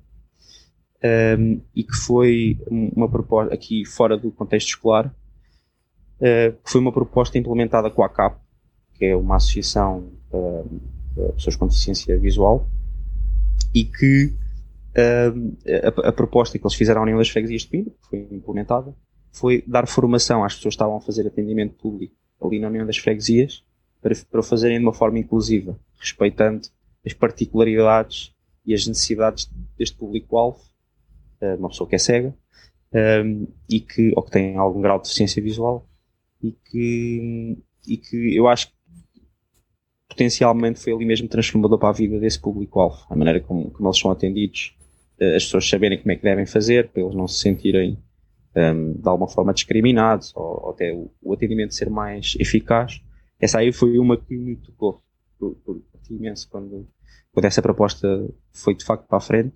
um, e que foi uma proposta, aqui fora do contexto escolar, uh, foi uma proposta implementada com a CAP, que é uma associação para pessoas com deficiência visual, e que a, a, proposta que eles fizeram à União das Freguesias de Pinda, que foi implementada, foi dar formação às pessoas que estavam a fazer atendimento público ali na União das Freguesias para, para o fazerem de uma forma inclusiva, respeitando as particularidades e as necessidades deste público-alvo, uma pessoa que é cega, um, e que, ou que tem algum grau de deficiência visual, e que, e que eu acho que potencialmente foi ali mesmo transformador para a vida desse público-alvo, a maneira como, como eles são atendidos, uh, as pessoas saberem como é que devem fazer, para eles não se sentirem um, de alguma forma discriminados, ou, ou até o, o, atendimento ser mais eficaz. Essa aí foi uma que me tocou por, por imenso quando, quando essa proposta foi de facto para a frente.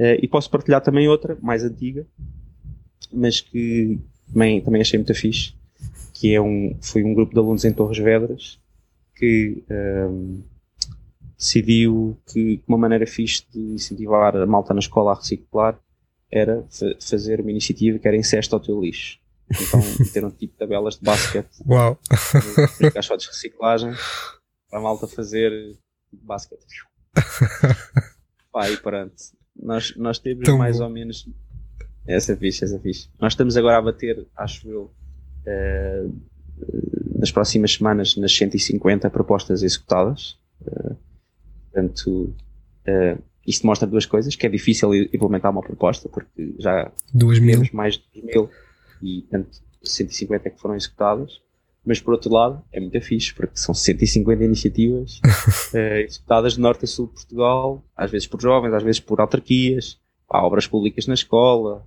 Uh, e posso partilhar também outra, mais antiga, mas que também, também achei muito fixe, que é um, foi um grupo de alunos em Torres Vedras que um, decidiu que uma maneira fixe de incentivar a malta na escola a reciclar era fazer uma iniciativa que era incesto ao teu lixo. Então, ter um tipo tabelas de basquete. Uau! Caixotes de reciclagem para a malta fazer tipo basquete. Pá, e pronto. Nós, nós temos Tão mais bom. ou menos. Essa é fixe, essa é fixe. Nós estamos agora a bater, acho eu, uh, nas próximas semanas, nas 150 propostas executadas. Uh, portanto, uh, isto mostra duas coisas, que é difícil implementar uma proposta, porque já temos mais de 2 mil e, portanto, 150 é que foram executadas. Mas, por outro lado, é muito fixe, porque são 150 iniciativas uh, executadas de norte a sul de Portugal, às vezes por jovens, às vezes por autarquias, há obras públicas na escola,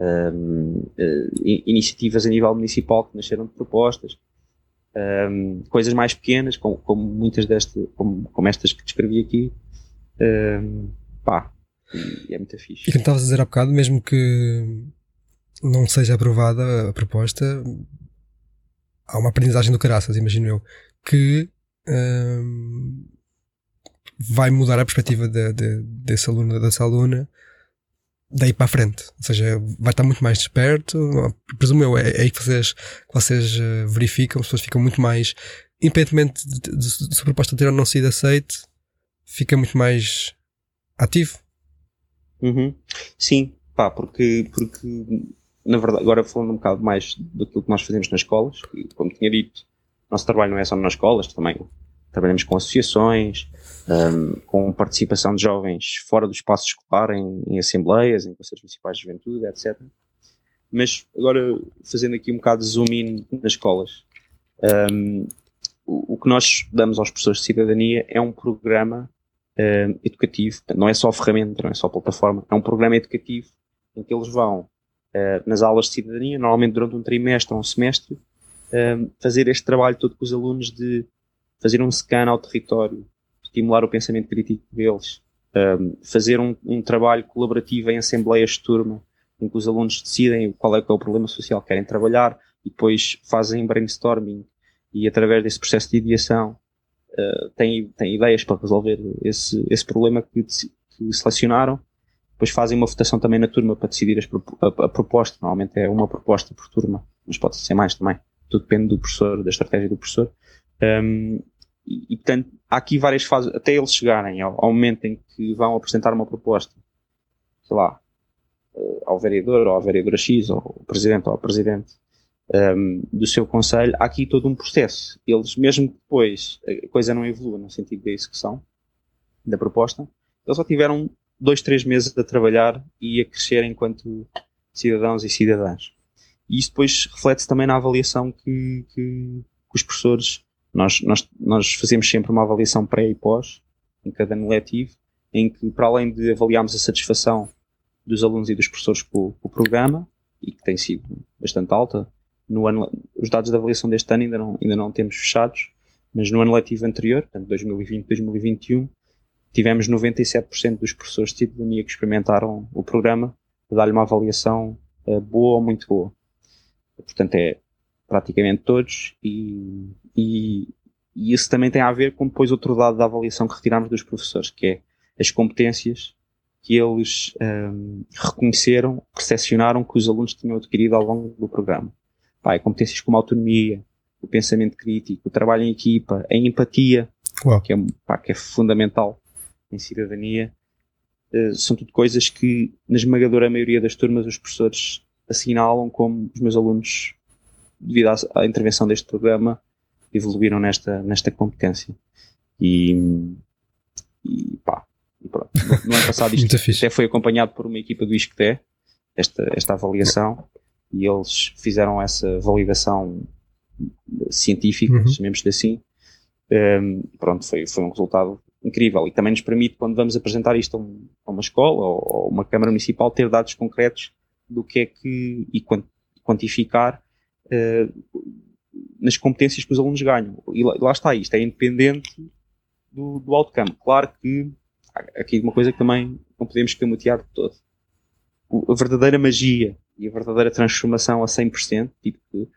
um, uh, eh, iniciativas a nível municipal que nasceram de propostas, um, coisas mais pequenas, como, como muitas destas, como, como estas que descrevi aqui, um, pá, e é muito fixe. E como estavas a dizer há bocado, mesmo que não seja aprovada a proposta, há uma aprendizagem do caraças, imagino eu, que um, vai mudar a perspectiva de, de, desse aluno, dessa aluna, daí para a frente. Ou seja, vai estar muito mais desperto. Presumo eu, é, é aí que vocês, que vocês eh, verificam, as pessoas ficam muito mais, independentemente de, de, de, se a proposta ter ou não sido aceite, fica muito mais ativo. Uhum. Sim, pá, porque, porque na verdade, agora falando um bocado mais daquilo que nós fazemos nas escolas, como tinha dito, nosso trabalho não é só nas escolas, também trabalhamos com associações, um, com participação de jovens fora do espaço escolar, em, em assembleias, em conselhos municipais de juventude, etc. Mas agora, fazendo aqui um bocado de zoom in nas escolas, um, o, o, que nós damos aos professores de cidadania é um programa um, educativo, não é só ferramenta, não é só plataforma, é um programa educativo em que eles vão uh, nas aulas de cidadania, normalmente durante um trimestre ou um semestre, uh, fazer este trabalho todo com os alunos de fazer um scan ao território, estimular o pensamento crítico deles, um, fazer um, um, trabalho colaborativo em assembleias de turma, em que os alunos decidem qual é, que é o problema social que querem trabalhar e depois fazem brainstorming e através desse processo de ideação têm, têm ideias para resolver esse, esse problema que, que selecionaram depois fazem uma votação também na turma para decidir as, a, a, proposta. Normalmente é uma proposta por turma, mas pode ser mais também. Tudo depende do professor, da estratégia do professor. Um, e, e, portanto, há aqui várias fases, até eles chegarem ao, ao, momento em que vão apresentar uma proposta, sei lá, uh, ao vereador, ou à vereadora X, ou ao presidente, ou ao presidente um, do seu conselho, há aqui todo um processo. Eles, mesmo que depois a coisa não evolua no sentido da execução da proposta, eles já tiveram dois, três meses a trabalhar e a crescer enquanto cidadãos e cidadãs. E isso depois reflete-se também na avaliação que, que, que, os professores, nós, nós, nós fazemos sempre uma avaliação pré e pós, em cada ano letivo, em que para além de avaliarmos a satisfação dos alunos e dos professores com, o programa, e que tem sido bastante alta, no ano, os dados de avaliação deste ano ainda não, ainda não temos fechados, mas no ano letivo anterior, portanto 2020-2021, tivemos 97% dos professores de cidadania que experimentaram o programa dar-lhe uma avaliação uh, boa ou muito boa. Portanto, é praticamente todos e, e, e, isso também tem a ver com depois outro dado da avaliação que retiramos dos professores, que é as competências que eles um, ehm, reconheceram, percepcionaram que os alunos tinham adquirido ao longo do programa. Pai, competências como a autonomia, o pensamento crítico, o trabalho em equipa, a empatia, que é, pá, que é fundamental em cidadania, uh, são tudo coisas que, na esmagadora maioria das turmas, os professores assinalam como os meus alunos, devido à, à intervenção deste programa, evoluíram nesta, nesta competência. E, e pá, e pronto. No, no ano passado isto até foi acompanhado por uma equipa do ISCTE, esta, esta avaliação, e eles fizeram essa validação científica, uhum. chamemos-lhe assim. Um, pronto, foi, foi um resultado incrível e também nos permite, quando vamos apresentar isto a, um, a uma escola ou, ou uma Câmara Municipal, ter dados concretos do que é que e quantificar uh, nas competências que os alunos ganham. E lá, lá está, isto é independente do, do outcome. Claro que aqui uma coisa que também não podemos camutear de todo. A verdadeira magia e a verdadeira transformação a 100%, tipo que,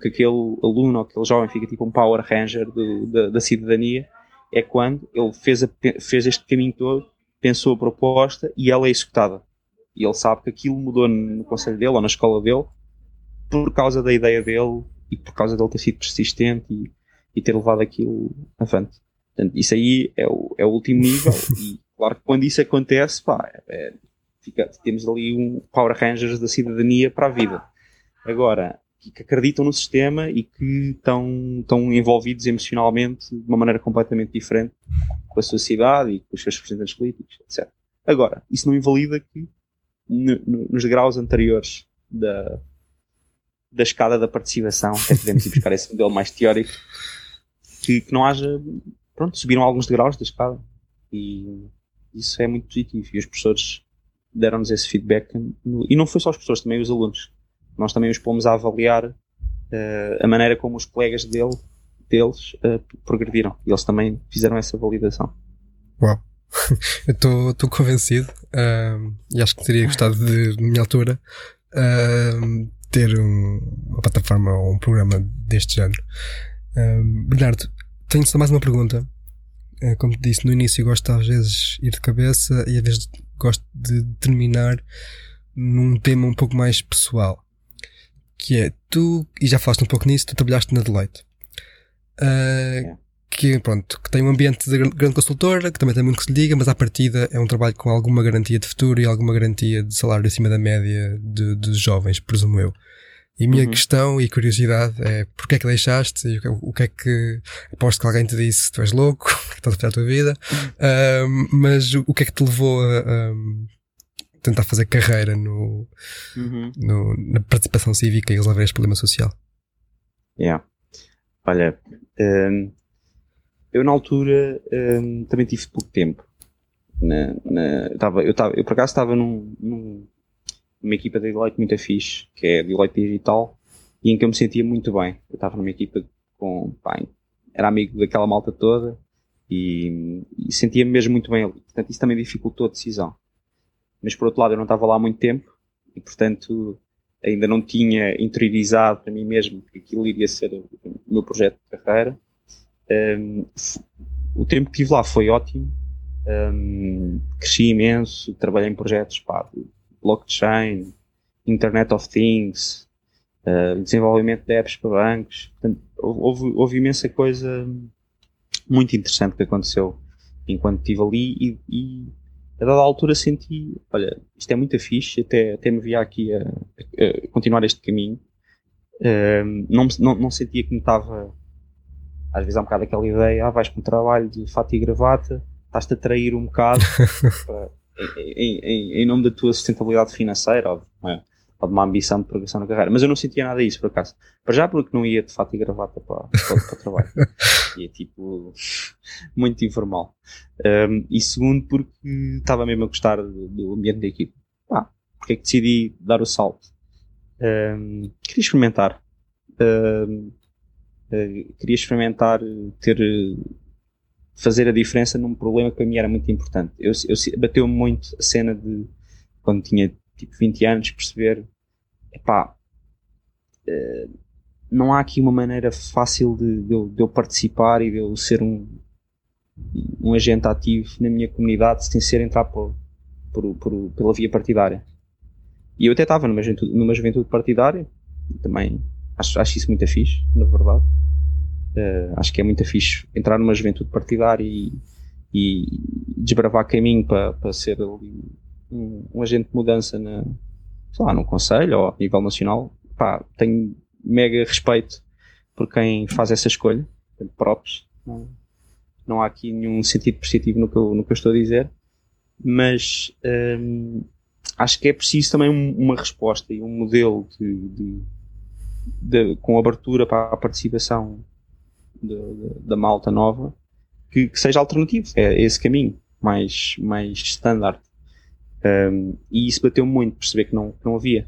que aquele aluno ou aquele jovem fica tipo um Power Ranger da, cidadania, é quando ele fez, a, fez este caminho todo, pensou a proposta e ela é executada. E ele sabe que aquilo mudou no conselho dele ou na escola dele por causa da ideia dele e por causa dele ter sido persistente e, e ter levado aquilo avante. Portanto, isso aí é o, é o último nível e claro que quando isso acontece, pá, é, fica, temos ali um Power Rangers da cidadania para a vida. Agora, que acreditam no sistema e que estão, estão envolvidos emocionalmente de uma maneira completamente diferente com a sociedade e com os seus representantes políticos, etc. Agora, isso não invalida que no, no, nos graus anteriores da, da escada da participação, até podemos ir buscar esse modelo mais teórico, que, que não haja, pronto, subiram alguns degraus da escada e isso é muito positivo e os professores deram-nos esse feedback no, e não foi só os professores, também os alunos. Nós também os pomos a avaliar uh, a maneira como os colegas dele, deles uh, progrediram e eles também fizeram essa validação. Uau! Eu estou convencido uh, e acho que teria gostado de, na minha altura, uh, ter um, uma plataforma ou um programa deste género. Uh, Bernardo, tenho só mais uma pergunta. Uh, como te disse no início, gosto às vezes ir de cabeça e às vezes gosto de terminar num tema um pouco mais pessoal. Que é, tu, e já falaste um pouco nisso, tu trabalhaste na Deloitte. Uh, que, pronto, que tem um ambiente de grande consultora, que também tem muito que se liga, mas à partida é um trabalho com alguma garantia de futuro e alguma garantia de salário acima da média de, dos jovens, presumo eu. E a minha uhum. questão e curiosidade é porque é que deixaste e o que é que aposto que alguém te disse tu és louco, que estás a fazer a tua vida, um, mas o, que é que te levou a, a tentar fazer carreira no, uhum. no, na participação cívica e resolver este problema social? Yeah. Olha, um, eu na altura um, também tive pouco tempo. Na, na, eu, tava, eu, tava, eu por acaso estava num, num, numa equipa de Deloitte muito fixe, que é Deloitte Digital, e em que eu me sentia muito bem. Eu estava numa equipa com, pá, era amigo daquela malta toda e, e sentia-me mesmo muito bem ali. Portanto, isso também dificultou a decisão. Mas por outro lado, eu não estava lá há muito tempo e, portanto, ainda não tinha interiorizado para mim mesmo que aquilo iria ser o meu projeto de carreira. Um, o tempo que tive lá foi ótimo. Um, cresci imenso, trabalhei em projetos pá, blockchain, Internet of Things, uh, desenvolvimento de apps para bancos. Portanto, houve, houve imensa coisa muito interessante que aconteceu enquanto estive ali e, e a dada altura senti, olha, isto é muito fixe, até, até me via aqui a, a continuar este caminho. Um, não, não, não sentia que me estava às vezes há um bocado aquela ideia, ah, vais para um trabalho de fato e gravata, estás-te a trair um bocado para, em, em, em, nome da tua sustentabilidade financeira ou, é? Ou, de uma ambição de progressão na carreira. Mas eu não sentia nada disso, por acaso. Para já porque não ia de fato e gravata para, para, para o trabalho. Ia tipo, muito informal. Um, e segundo porque estava mesmo a gostar do, do ambiente da equipe. Pá, porque é que decidi dar o salto? Um, queria experimentar. Um, Uh, queria experimentar ter fazer a diferença num problema que para mim era muito importante. Eu, eu bateu-me muito a cena de quando tinha tipo 20 anos perceber epá, uh, não há aqui uma maneira fácil de, de, eu, de, eu, participar e de eu ser um, um agente ativo na minha comunidade sem ser entrar por, por, por, pela via partidária. E eu até estava numa juventude, numa juventude partidária, também Acho, acho isso muito fixe, na verdade. Uh, acho que é muito fixe entrar numa juventude partidária e, e desbravar caminho para, para ser um, um agente de mudança na, sei lá, num conselho ou a nível nacional, pá, tenho mega respeito por quem faz essa escolha, próprios. Não, não há aqui nenhum sentido positivo no que eu, no que eu estou a dizer, mas hum, acho que é preciso também uma resposta e um modelo de, de, de com abertura para a participação da malta nova que, que, seja alternativo. É esse caminho mais, mais standard. Um, e isso bateu muito, perceber que não, que não havia.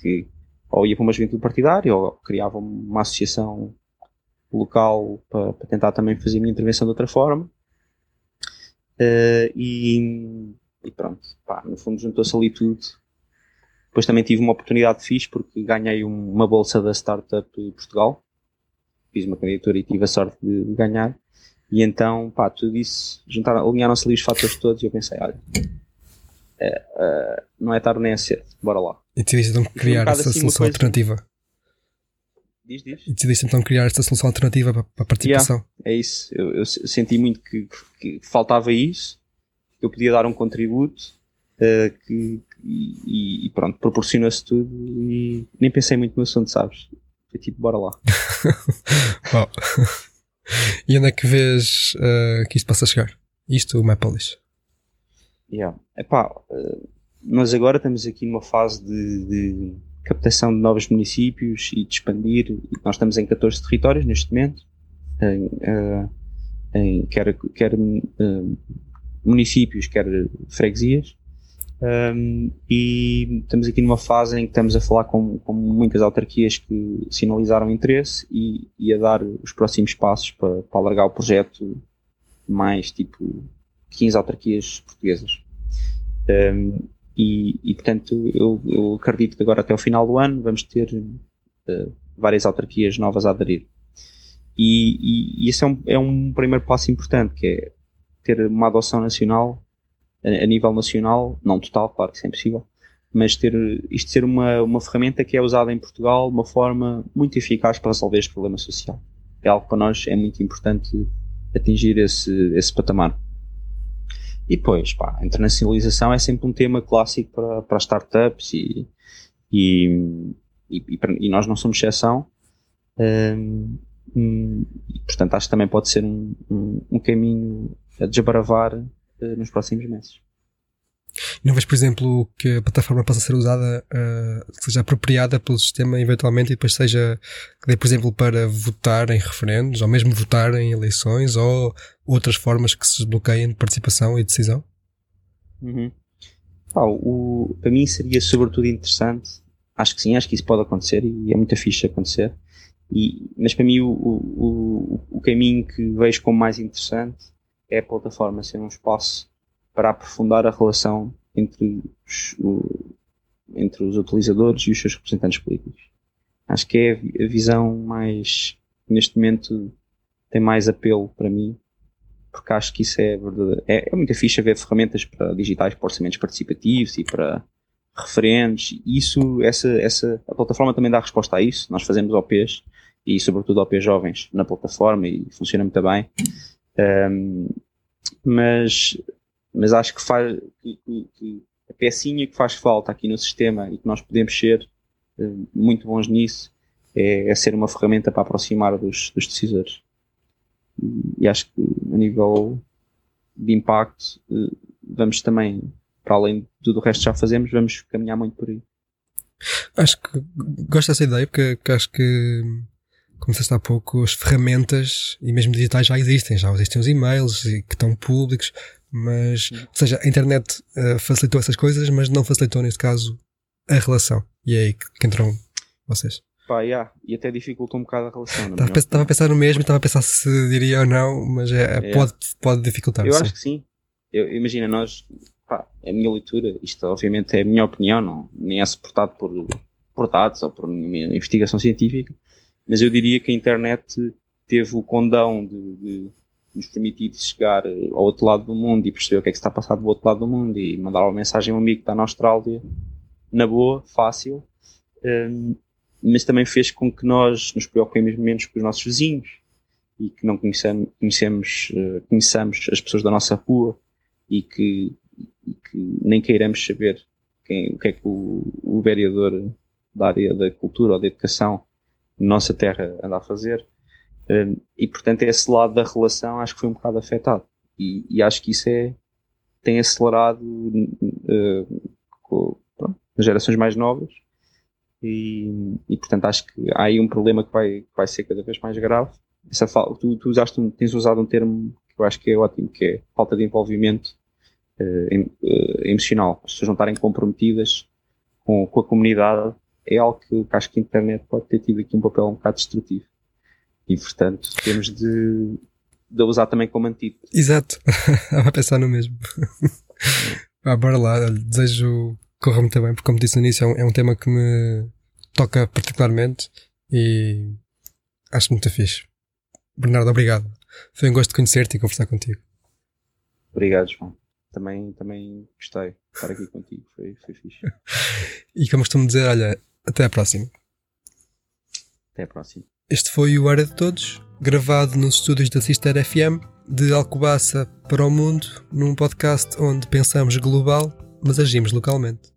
Que ou ia para uma juventude partidária ou criava uma associação local para, para tentar também fazer a minha intervenção de outra forma. Uh, e, e, pronto, pá, no fundo juntou-se ali tudo. Depois também tive uma oportunidade fixe porque ganhei um, uma bolsa da Startup Portugal. Fiz uma candidatura e tive a sorte de, ganhar. E então, pá, tudo isso, alinharam-se ali os fatores todos e eu pensei, olha, é, é, não é tarde nem é cedo, bora lá. E decidiste então criar um essa assim, solução alternativa. Diz, diz. E decidiste então criar esta solução alternativa para, para a participação. Yeah, é isso. Eu, eu, senti muito que, que, faltava isso, que eu podia dar um contributo, uh, que, e, e, pronto, proporciona-se tudo e nem pensei muito no assunto, sabes? Foi tipo, bora lá. e onde é que vês uh, que isto possa chegar? Isto, o Mapolis? Yeah. Epá, nós agora estamos aqui numa fase de, de, captação de novos municípios e de expandir. Nós estamos em 14 territórios neste momento, em, uh, em quer, quer uh, municípios, quer freguesias. Um, e estamos aqui numa fase em que estamos a falar com, com muitas autarquias que sinalizaram interesse e, e a dar os próximos passos para, para alargar o projeto mais tipo 15 autarquias portuguesas. Um, e, e, portanto, eu, eu, acredito que agora até o final do ano vamos ter uh, várias autarquias novas a aderir. E, e, e esse é um, é um primeiro passo importante, que é ter uma adoção nacional, a, a nível nacional, não total, claro que isso é impossível, mas ter isto ser uma, uma ferramenta que é usada em Portugal de uma forma muito eficaz para resolver este problema social. É algo que para nós é muito importante atingir esse, esse patamar. E depois, pá, a internacionalização é sempre um tema clássico para, para startups e, e, e, e, nós não somos exceção. Um, e, portanto, acho que também pode ser um, um, um caminho a desbravar uh, nos próximos meses. Não vês, por exemplo, que a plataforma possa ser usada, uh, seja apropriada pelo sistema eventualmente e depois seja, dê, por exemplo, para votar em referendos, ou mesmo votar em eleições, ou outras formas que se desbloqueiem de participação e decisão? Uhum. O, para mim seria sobretudo interessante, acho que sim, acho que isso pode acontecer e é muita ficha acontecer, e, mas para mim o, o, o caminho que vejo como mais interessante é a plataforma ser um espaço para aprofundar a relação entre os, o, entre os utilizadores e os seus representantes políticos. Acho que é a visão mais, neste momento, tem mais apelo para mim, porque acho que isso é. É, é muito fixe ver ferramentas para digitais para orçamentos participativos e para referentes. Isso, essa, essa, a plataforma também dá resposta a isso. Nós fazemos OPs e, sobretudo, OPs jovens na plataforma e funciona muito bem. Um, mas mas acho que faz que, que, que a pecinha que faz falta aqui no sistema e que nós podemos ser uh, muito bons nisso é, é, ser uma ferramenta para aproximar dos, dos decisores. E, acho que a nível de impacto uh, vamos também, para além de tudo o resto que já fazemos, vamos caminhar muito por aí. Acho que gosto dessa ideia porque acho que como disseste há pouco, as ferramentas e mesmo digitais já existem, já existem os e-mails que estão públicos, mas, ou seja, a internet uh, facilitou essas coisas, mas não facilitou, neste caso, a relação. E é aí que, que entram vocês. Pá, yeah. e até dificultou um bocado a relação. Estava, estava a pensar no mesmo, estava a pensar se diria ou não, mas é, é. pode, pode dificultar. Eu sim. acho que sim. Eu, imagina, nós, pá, é a minha leitura, isto obviamente é a minha opinião, não, nem é suportado por, por dados ou por nenhuma investigação científica, mas eu diria que a internet teve o condão de, de nos permitir chegar eh, ao outro lado do mundo e perceber o que é que está a passar do outro lado do mundo e mandar uma mensagem a um amigo que está na Austrália na boa, fácil, um, mas também fez com que nós nos preocupemos menos com os nossos vizinhos e que não conhecemos, conhecemos, uh, conheçamos as pessoas da nossa rua e que, e que nem queiramos saber quem, o que é que o, o vereador da área da cultura ou da educação na nossa terra anda a fazer. Um, e portanto esse lado da relação acho que foi um bocado afetado. E, e acho que isso é tem acelerado uh, com, pronto, nas gerações mais novas. E, e, portanto acho que há aí um problema que vai, que vai ser cada vez mais grave. Essa tu, tu usaste um, tens usado um termo que eu acho que é ótimo que é falta de envolvimento uh, em, uh, emocional. As pessoas não estarem comprometidas com, com a comunidade é algo que, que acho que a internet pode ter tido aqui um papel um bocado destrutivo e, portanto, temos de, de usar também como antídoto. Exato. Estava a pensar no mesmo. ah, bora lá. Desejo que corra muito bem, porque, como disse no início, é um, é um tema que me toca particularmente e acho muito fixe. Bernardo, obrigado. Foi um gosto de conhecer-te e conversar contigo. Obrigado, João. Também, também gostei de estar aqui contigo. Foi, foi fixe. e como costumo dizer, olha, até à próxima. Até à próxima. Este foi o Área de Todos, gravado nos estúdios da Sister FM, de Alcobaça para o mundo, num podcast onde pensamos global, mas agimos localmente.